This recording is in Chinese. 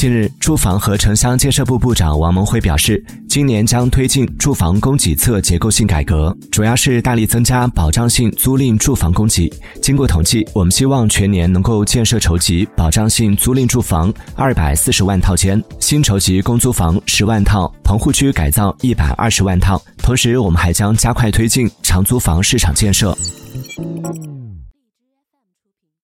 近日，住房和城乡建设部部长王蒙辉表示，今年将推进住房供给侧结构性改革，主要是大力增加保障性租赁住房供给。经过统计，我们希望全年能够建设筹集保障性租赁住房二百四十万套间，新筹集公租房十万套，棚户区改造一百二十万套。同时，我们还将加快推进长租房市场建设。